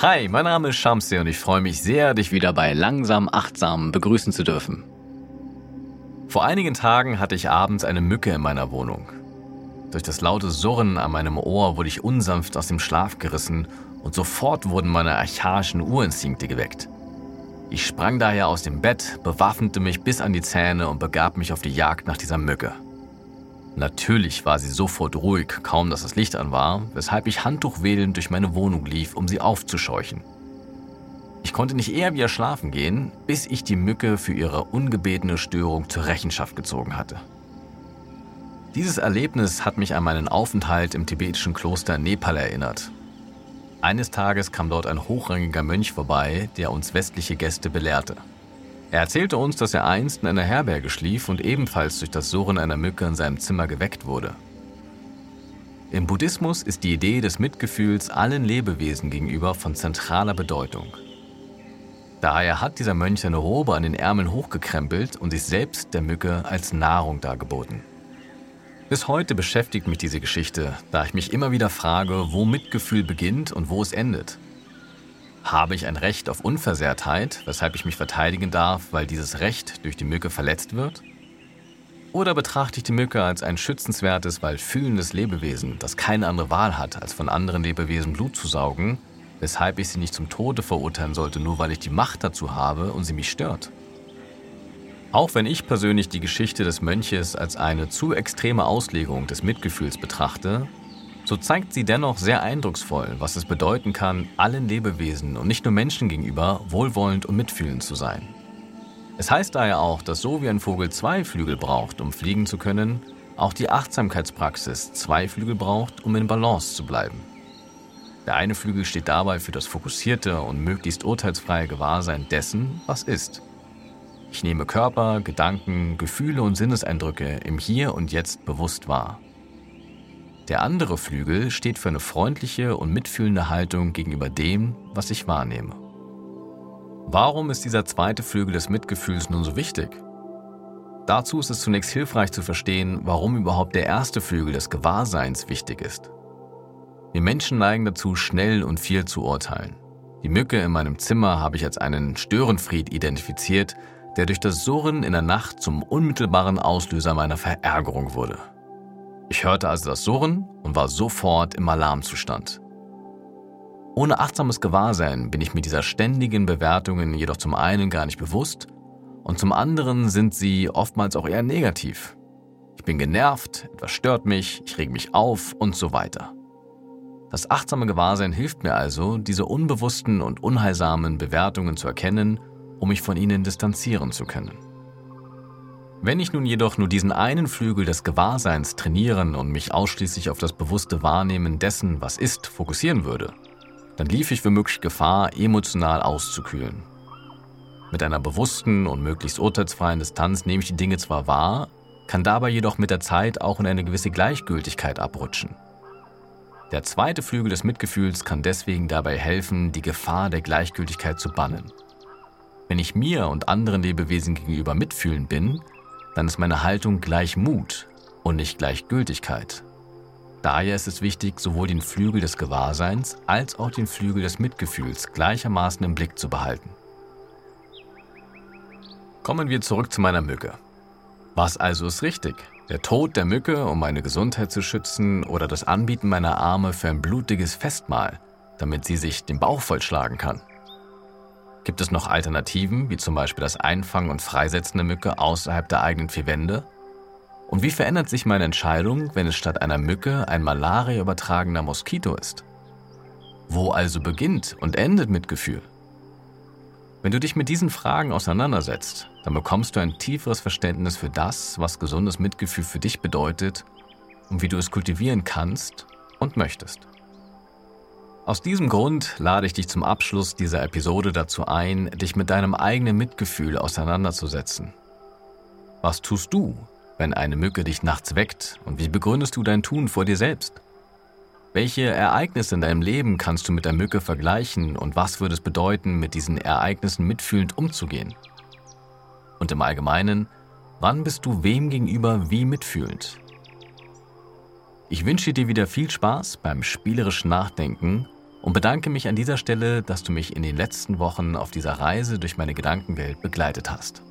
Hi, mein Name ist Shamsi und ich freue mich sehr, dich wieder bei Langsam Achtsam begrüßen zu dürfen. Vor einigen Tagen hatte ich abends eine Mücke in meiner Wohnung. Durch das laute Surren an meinem Ohr wurde ich unsanft aus dem Schlaf gerissen und sofort wurden meine archaischen Urinstinkte geweckt. Ich sprang daher aus dem Bett, bewaffnete mich bis an die Zähne und begab mich auf die Jagd nach dieser Mücke. Natürlich war sie sofort ruhig, kaum dass das Licht an war, weshalb ich handtuchwedelnd durch meine Wohnung lief, um sie aufzuscheuchen. Ich konnte nicht eher wieder schlafen gehen, bis ich die Mücke für ihre ungebetene Störung zur Rechenschaft gezogen hatte. Dieses Erlebnis hat mich an meinen Aufenthalt im tibetischen Kloster Nepal erinnert. Eines Tages kam dort ein hochrangiger Mönch vorbei, der uns westliche Gäste belehrte. Er erzählte uns, dass er einst in einer Herberge schlief und ebenfalls durch das Surren einer Mücke in seinem Zimmer geweckt wurde. Im Buddhismus ist die Idee des Mitgefühls allen Lebewesen gegenüber von zentraler Bedeutung. Daher hat dieser Mönch seine Robe an den Ärmeln hochgekrempelt und sich selbst der Mücke als Nahrung dargeboten. Bis heute beschäftigt mich diese Geschichte, da ich mich immer wieder frage, wo Mitgefühl beginnt und wo es endet. Habe ich ein Recht auf Unversehrtheit, weshalb ich mich verteidigen darf, weil dieses Recht durch die Mücke verletzt wird? Oder betrachte ich die Mücke als ein schützenswertes, weil fühlendes Lebewesen, das keine andere Wahl hat, als von anderen Lebewesen Blut zu saugen, weshalb ich sie nicht zum Tode verurteilen sollte, nur weil ich die Macht dazu habe und sie mich stört? Auch wenn ich persönlich die Geschichte des Mönches als eine zu extreme Auslegung des Mitgefühls betrachte, so zeigt sie dennoch sehr eindrucksvoll, was es bedeuten kann, allen Lebewesen und nicht nur Menschen gegenüber wohlwollend und mitfühlend zu sein. Es heißt daher auch, dass so wie ein Vogel zwei Flügel braucht, um fliegen zu können, auch die Achtsamkeitspraxis zwei Flügel braucht, um in Balance zu bleiben. Der eine Flügel steht dabei für das fokussierte und möglichst urteilsfreie Gewahrsein dessen, was ist. Ich nehme Körper, Gedanken, Gefühle und Sinneseindrücke im Hier und Jetzt bewusst wahr. Der andere Flügel steht für eine freundliche und mitfühlende Haltung gegenüber dem, was ich wahrnehme. Warum ist dieser zweite Flügel des Mitgefühls nun so wichtig? Dazu ist es zunächst hilfreich zu verstehen, warum überhaupt der erste Flügel des Gewahrseins wichtig ist. Wir Menschen neigen dazu, schnell und viel zu urteilen. Die Mücke in meinem Zimmer habe ich als einen Störenfried identifiziert, der durch das Surren in der Nacht zum unmittelbaren Auslöser meiner Verärgerung wurde. Ich hörte also das Surren und war sofort im Alarmzustand. Ohne achtsames Gewahrsein bin ich mit dieser ständigen Bewertungen jedoch zum einen gar nicht bewusst und zum anderen sind sie oftmals auch eher negativ. Ich bin genervt, etwas stört mich, ich reg mich auf und so weiter. Das achtsame Gewahrsein hilft mir also, diese unbewussten und unheilsamen Bewertungen zu erkennen, um mich von ihnen distanzieren zu können. Wenn ich nun jedoch nur diesen einen Flügel des Gewahrseins trainieren und mich ausschließlich auf das bewusste Wahrnehmen dessen, was ist, fokussieren würde, dann lief ich womöglich Gefahr, emotional auszukühlen. Mit einer bewussten und möglichst urteilsfreien Distanz nehme ich die Dinge zwar wahr, kann dabei jedoch mit der Zeit auch in eine gewisse Gleichgültigkeit abrutschen. Der zweite Flügel des Mitgefühls kann deswegen dabei helfen, die Gefahr der Gleichgültigkeit zu bannen. Wenn ich mir und anderen Lebewesen gegenüber mitfühlend bin, dann ist meine Haltung gleich Mut und nicht Gleichgültigkeit. Daher ist es wichtig, sowohl den Flügel des Gewahrseins als auch den Flügel des Mitgefühls gleichermaßen im Blick zu behalten. Kommen wir zurück zu meiner Mücke. Was also ist richtig? Der Tod der Mücke, um meine Gesundheit zu schützen, oder das Anbieten meiner Arme für ein blutiges Festmahl, damit sie sich den Bauch vollschlagen kann? Gibt es noch Alternativen, wie zum Beispiel das Einfangen und Freisetzen der Mücke außerhalb der eigenen vier Wände? Und wie verändert sich meine Entscheidung, wenn es statt einer Mücke ein Malaria übertragender Moskito ist? Wo also beginnt und endet Mitgefühl? Wenn du dich mit diesen Fragen auseinandersetzt, dann bekommst du ein tieferes Verständnis für das, was gesundes Mitgefühl für dich bedeutet und wie du es kultivieren kannst und möchtest. Aus diesem Grund lade ich dich zum Abschluss dieser Episode dazu ein, dich mit deinem eigenen Mitgefühl auseinanderzusetzen. Was tust du, wenn eine Mücke dich nachts weckt und wie begründest du dein Tun vor dir selbst? Welche Ereignisse in deinem Leben kannst du mit der Mücke vergleichen und was würde es bedeuten, mit diesen Ereignissen mitfühlend umzugehen? Und im Allgemeinen, wann bist du wem gegenüber wie mitfühlend? Ich wünsche dir wieder viel Spaß beim spielerischen Nachdenken und bedanke mich an dieser Stelle, dass du mich in den letzten Wochen auf dieser Reise durch meine Gedankenwelt begleitet hast.